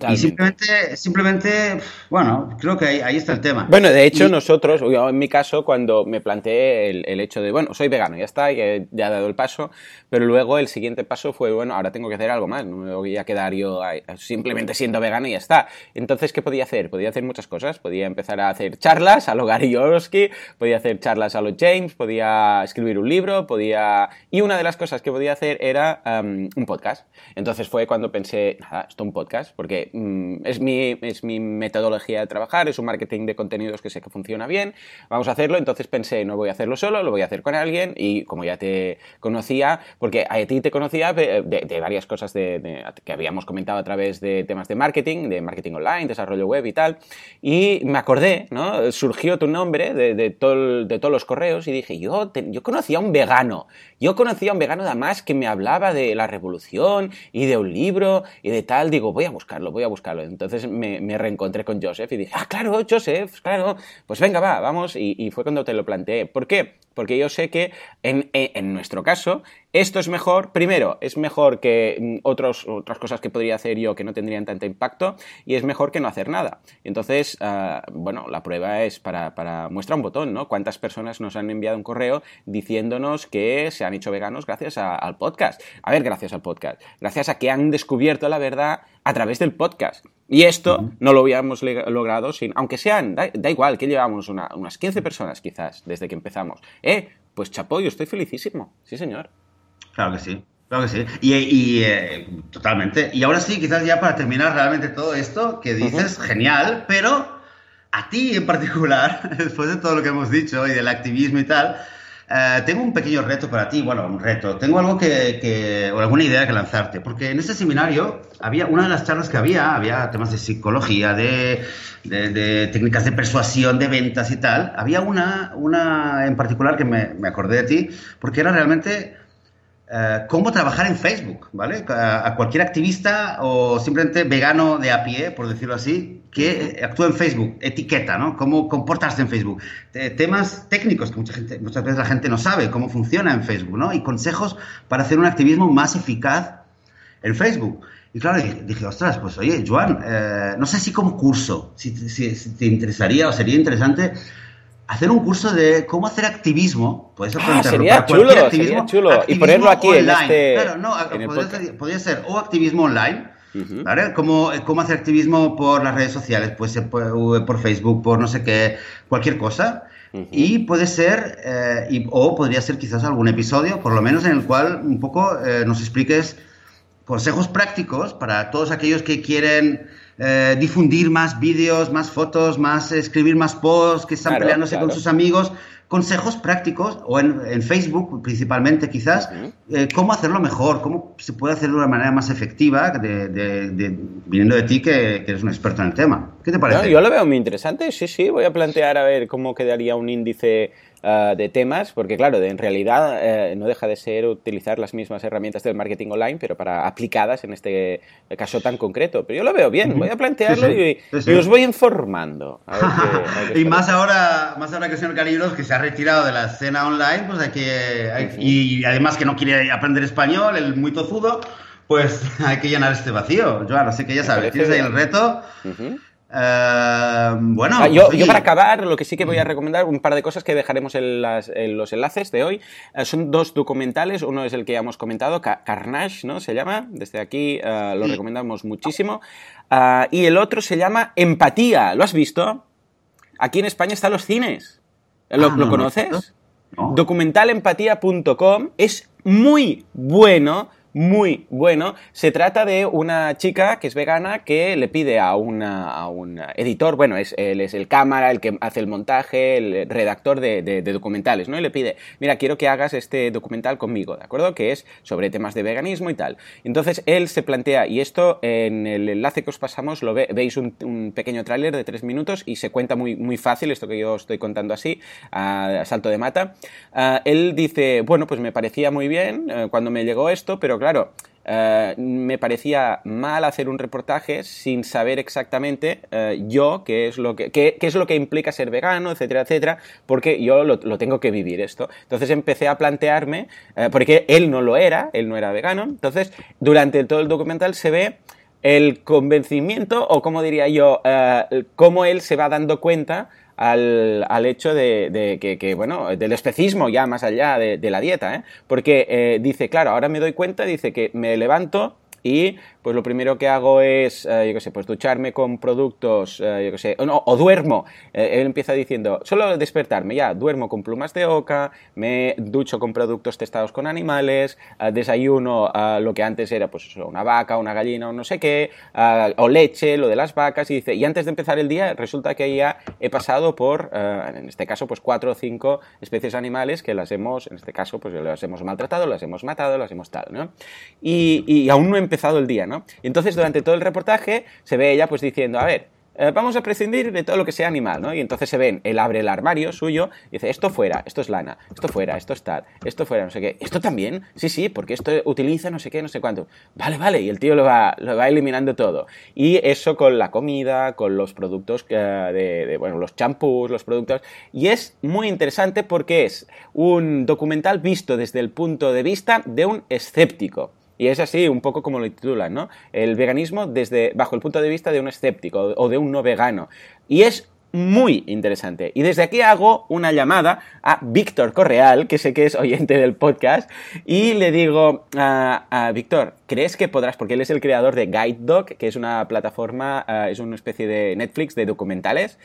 Y simplemente, simplemente, bueno, creo que ahí, está el tema. Bueno, de hecho, nosotros, en mi caso, cuando me planteé el, hecho de, bueno, soy vegano, ya está, ya he dado el paso, pero luego el siguiente paso fue, bueno, ahora tengo que hacer algo más, no me voy a quedar yo simplemente siendo vegano y ya está. Entonces, ¿qué podía hacer? Podía hacer muchas cosas, podía empezar a hacer charlas a lo Gary podía hacer charlas a lo James, podía escribir un libro, podía... Y una de las cosas que podía hacer era un podcast. Entonces fue cuando pensé, nada, esto es un podcast, porque Mm, es, mi, es mi metodología de trabajar, es un marketing de contenidos que sé que funciona bien, vamos a hacerlo, entonces pensé, no voy a hacerlo solo, lo voy a hacer con alguien. Y como ya te conocía, porque a ti te conocía de, varias cosas de, que habíamos comentado a través de temas de marketing, de marketing online, desarrollo web y tal, y me acordé, ¿no? Surgió tu nombre de, todo, de todos los correos y dije, yo, yo conocía a un vegano, yo conocía a un vegano además que me hablaba de la revolución y de un libro y de tal, digo, voy a buscarlo voy a buscarlo. Entonces me, reencontré con Joseph y dije, ah, claro, Joseph, claro, pues venga, va, vamos. Y, fue cuando te lo planteé. ¿Por qué? Porque yo sé que en, nuestro caso, Esto es mejor, primero, es mejor que mm, otros, otras cosas que podría hacer yo que no tendrían tanto impacto y es mejor que no hacer nada. Entonces, ah, bueno, la prueba es para, para, muestra un botón, ¿no? ¿Cuántas personas nos han enviado un correo diciéndonos que se han hecho veganos gracias al podcast? A ver, gracias al podcast. Gracias a que han descubierto la verdad a través del podcast. Y esto no lo hubiéramos logrado sin, aunque sean, da, igual, que llevamos unas 15 personas quizás desde que empezamos. Eh, pues chapo, yo estoy felicísimo. Sí, señor. Claro que sí. Claro que sí. Y, eh, totalmente. Y ahora sí, quizás ya para terminar realmente todo esto que dices, genial, pero a ti en particular, [laughs] después de todo lo que hemos dicho y del activismo y tal, eh, tengo un pequeño reto para ti, bueno, un reto. Tengo algo que, o alguna idea que lanzarte, porque en ese seminario había, una de las charlas que había, había temas de psicología, de, de, técnicas de persuasión, de ventas y tal. Había una, una en particular que me, me acordé de ti, porque era realmente eh, cómo trabajar en Facebook, ¿vale? A, cualquier activista o simplemente vegano de a pie, por decirlo así, que actúa en Facebook, etiqueta, ¿no? Cómo comportarse en Facebook. temas técnicos que mucha gente, muchas veces la gente no sabe cómo funciona en Facebook, ¿no? Y consejos para hacer un activismo más eficaz en Facebook. Y claro, dije, ostras, pues oye, Joan, eh, no sé si como curso, si, te interesaría o sería interesante hacer un curso de cómo hacer activismo. Puedes ah, sería chulo, sería chulo. Y ponerlo aquí en este. Claro, no, podría, ser, o activismo online. ¿Vale? ¿Cómo, ¿Cómo, hacer activismo por las redes sociales? Pues por, por Facebook, por no sé qué, cualquier cosa. Y puede ser, eh, o podría ser quizás algún episodio, por lo menos en el cual un poco eh, nos expliques consejos prácticos para todos aquellos que quieren eh, difundir más vídeos, más fotos, más escribir más posts, que están peleándose con sus amigos, consejos prácticos, o en, Facebook principalmente quizás, eh, cómo hacerlo mejor, cómo se puede hacerlo de una manera más efectiva, de, viniendo de ti que, eres un experto en el tema. ¿Qué te parece? yo lo veo muy interesante, sí, sí, voy a plantear a ver cómo quedaría un índice eh, de temas, porque claro, en realidad eh, no deja de ser utilizar las mismas herramientas del marketing online, pero para aplicadas en este caso tan concreto. Pero yo lo veo bien, voy a plantearlo Y, os voy informando. [laughs] y más ahora, más ahora que el señor Calibros, que se ha retirado de la escena online, pues hay que... y además que no quiere aprender español, el muy tozudo, pues [laughs] hay que llenar este vacío. Joan, así que ya sabes, tienes ahí el reto. Eh, bueno, ah, yo, yo, para acabar, lo que sí que voy a recomendar, un par de cosas que dejaremos en, los enlaces de hoy. Eh, son dos documentales. Uno es el que ya hemos comentado, Carnage, ¿no? Se llama. Desde aquí eh, lo recomendamos muchísimo. y el otro se llama Empatía. ¿Lo has visto? Aquí en España están los cines. ¿Lo, ah, ¿lo conoces? Documentalempatía.com es muy bueno muy bueno. Se trata de una chica que es vegana que le pide a, a un editor, bueno, es, él es el cámara, el que hace el montaje, el redactor de, documentales, ¿no? Y le pide, mira, quiero que hagas este documental conmigo, ¿de acuerdo? Que es sobre temas de veganismo y tal. Entonces él se plantea, y esto en el enlace que os pasamos lo veis un, pequeño tráiler de tres minutos y se cuenta muy, muy fácil esto que yo estoy contando así, a, salto de mata. Ah, él dice, bueno, pues me parecía muy bien eh, cuando me llegó esto, pero claro, eh, me parecía mal hacer un reportaje sin saber exactamente eh, yo qué es, lo que, qué, es lo que implica ser vegano, etcétera, etcétera, porque yo lo, tengo que vivir esto. Entonces empecé a plantearme, eh, porque él no lo era, él no era vegano, entonces durante todo el documental se ve el convencimiento, o como diría yo, cómo él se va dando cuenta al, al hecho de, que, bueno, del especismo ya más allá de, la dieta, ¿eh? Porque eh, dice, claro, ahora me doy cuenta, dice que me levanto y pues lo primero que hago es, eh, yo qué sé, pues ducharme con productos, eh, yo qué sé, o, duermo. Eh, él empieza diciendo, solo despertarme, ya, duermo con plumas de oca, me ducho con productos testados con animales, desayuno lo que antes era pues una vaca, una gallina o no sé qué, o leche, lo de las vacas, y dice, y antes de empezar el día resulta que ya he pasado por, en este caso, pues cuatro o cinco especies animales que las hemos, en este caso, pues las hemos maltratado, las hemos matado, las hemos tal, ¿no? Y, y aún no he empezado el día, ¿no? Y entonces durante todo el reportaje se ve ella pues diciendo, a ver, eh, vamos a prescindir de todo lo que sea animal, ¿no? Y entonces se ven, él abre el armario suyo y dice, esto fuera, esto es lana, esto fuera, esto es tal, esto fuera, no sé qué. ¿Esto también? Sí, sí, porque esto utiliza no sé qué, no sé cuánto. Vale, vale, y el tío lo va, lo va eliminando todo. Y eso con la comida, con los productos eh, de, bueno, los champús, los productos. Y es muy interesante porque es un documental visto desde el punto de vista de un escéptico. Y es así, un poco como lo titulan, ¿no? El veganismo desde bajo el punto de vista de un escéptico o de un no vegano. Y es muy interesante. Y desde aquí hago una llamada a Víctor Correal, que sé que es oyente del podcast, y le digo a, Víctor, ¿crees que podrás, porque él es el creador de Guide Dog, que es una plataforma, eh, es una especie de Netflix de documentales,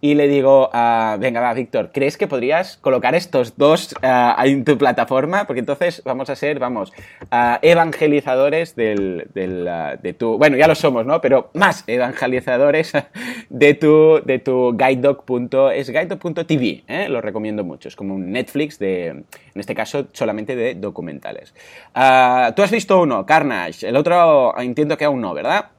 y le digo, uh, venga, va, Víctor, ¿crees que podrías colocar estos dos uh, en tu plataforma? Porque entonces vamos a ser, vamos, evangelizadores del, de tu, bueno, ya lo somos, ¿no? Pero más evangelizadores de tu, de tu es guidedog.tv, ¿eh? lo recomiendo mucho, es como un Netflix de, en este caso, solamente de documentales. Ah, Tú has visto uno, El otro entiendo que aún no, ¿verdad?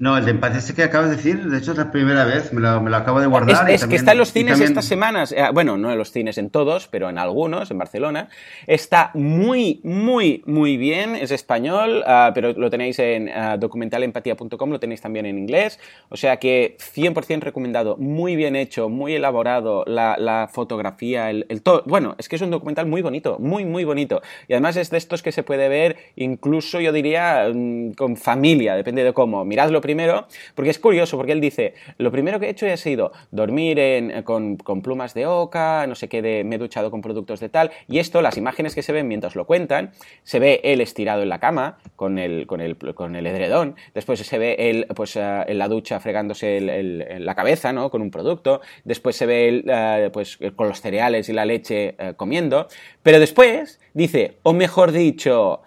No, el de empate ese que acabas de decir, de hecho es la primera vez, me lo, me lo acabo de guardar. Es, que está en los cines estas semanas, eh, bueno, no en los cines en todos, pero en algunos, en Barcelona. Está muy, muy, muy bien, es español, ah, pero lo tenéis en uh, documentalempatía.com, lo tenéis también en inglés, o sea que 100% recomendado, muy bien hecho, muy elaborado, la, fotografía, el, todo. Bueno, es que es un documental muy bonito, muy, muy bonito. Y además es de estos que se puede ver incluso, yo diría, mm, con familia, depende de cómo. Miradlo primero, porque es curioso, porque él dice, lo primero que he hecho ha sido dormir con, plumas de oca, no sé qué, me he duchado con productos de tal, y esto, las imágenes que se ven mientras lo cuentan, se ve él estirado en la cama, con el, con el, con el edredón, después se ve él pues, eh, en la ducha fregándose la cabeza, ¿no? Con un producto, después se ve él eh, pues, con los cereales y la leche eh, comiendo, pero después dice, o mejor dicho,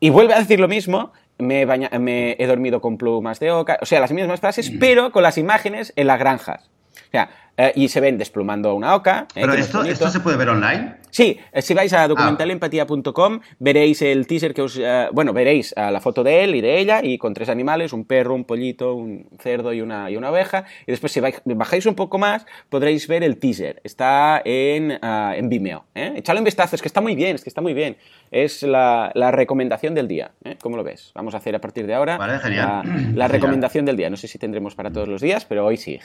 y vuelve a decir lo mismo, me, me he dormido con plumas de oca, o sea, las mismas frases, mm. pero con las imágenes en las granjas. O sea, eh, y se ven desplumando una oca. Eh, ¿Pero esto, esto, se puede ver online? Sí, eh, si vais a documentalempatía.com veréis el teaser que os... bueno, veréis la foto de él y de ella y con tres animales, un perro, un pollito, un cerdo y una, y una oveja. Y después si bajáis un poco más podréis ver el teaser. Está en, en Vimeo. Echadle un vistazo, es que está muy bien, es que está muy bien. Es la, la recomendación del día. ¿Cómo lo ves? Vamos a hacer a partir de ahora vale, genial. la, recomendación del día. No sé si tendremos para todos los días, pero hoy sí.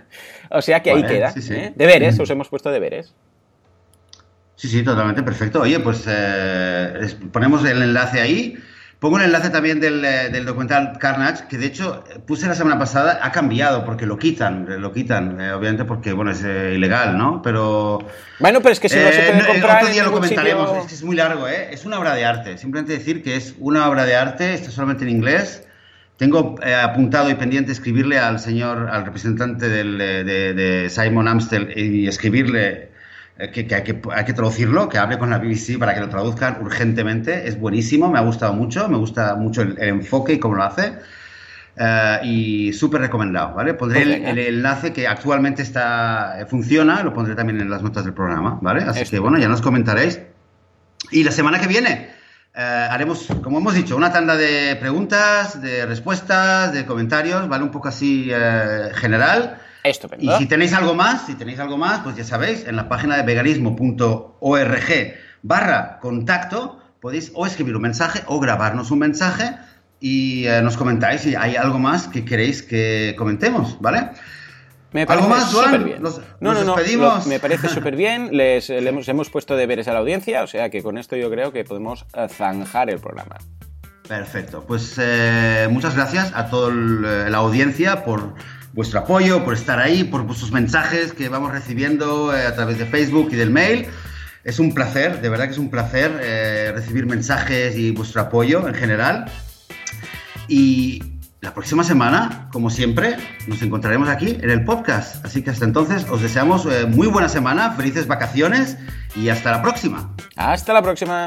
[laughs] o sea que ahí queda. ¿eh? Deberes, os hemos puesto deberes. Sí, sí, totalmente perfecto. Oye, pues eh, ponemos el enlace ahí. Pongo el enlace también del, eh, del, documental Carnage, que de hecho puse la semana pasada, ha cambiado porque lo quitan, lo quitan, obviamente porque, bueno, es ilegal, ¿no? Pero... Bueno, pero es que si no se puede comprar Otro día lo comentaremos, es que es muy largo, ¿eh? Es una obra de arte, simplemente decir que es una obra de arte, está solamente en inglés, tengo eh, apuntado y pendiente escribirle al señor, al representante del, de, Simon Amstel y escribirle eh, que, hay que, traducirlo, que hable con la BBC para que lo traduzcan urgentemente. Es buenísimo, me ha gustado mucho, me gusta mucho el, enfoque y cómo lo hace. Eh, y súper recomendado, ¿vale? Pondré el, enlace que actualmente está funciona, lo pondré también en las notas del programa, ¿vale? Así que bueno, ya nos comentaréis. Y la semana que viene eh, haremos, como hemos dicho, una tanda de preguntas, de respuestas, de comentarios, ¿vale? Un poco así eh, general. Estupendo. Y si tenéis algo más, si tenéis algo más, pues ya sabéis, en la página de veganismo.org barra contacto podéis o escribir un mensaje o grabarnos un mensaje y eh, nos comentáis si hay algo más que queréis que comentemos, ¿vale? Me parece [laughs] súper bien. no, no, no, me parece súper bien. Les, hemos, hemos, puesto deberes a la audiencia, o sea que con esto yo creo que podemos eh, zanjar el programa. Perfecto. Pues eh, muchas gracias a toda eh, la audiencia por vuestro apoyo, por estar ahí, por vuestros mensajes que vamos recibiendo a través de Facebook y del mail. Es un placer, de verdad que es un placer recibir mensajes y vuestro apoyo en general. Y la próxima semana, como siempre, nos encontraremos aquí en el podcast. Así que hasta entonces os deseamos eh, muy buena semana, felices vacaciones y hasta la próxima. Hasta la próxima.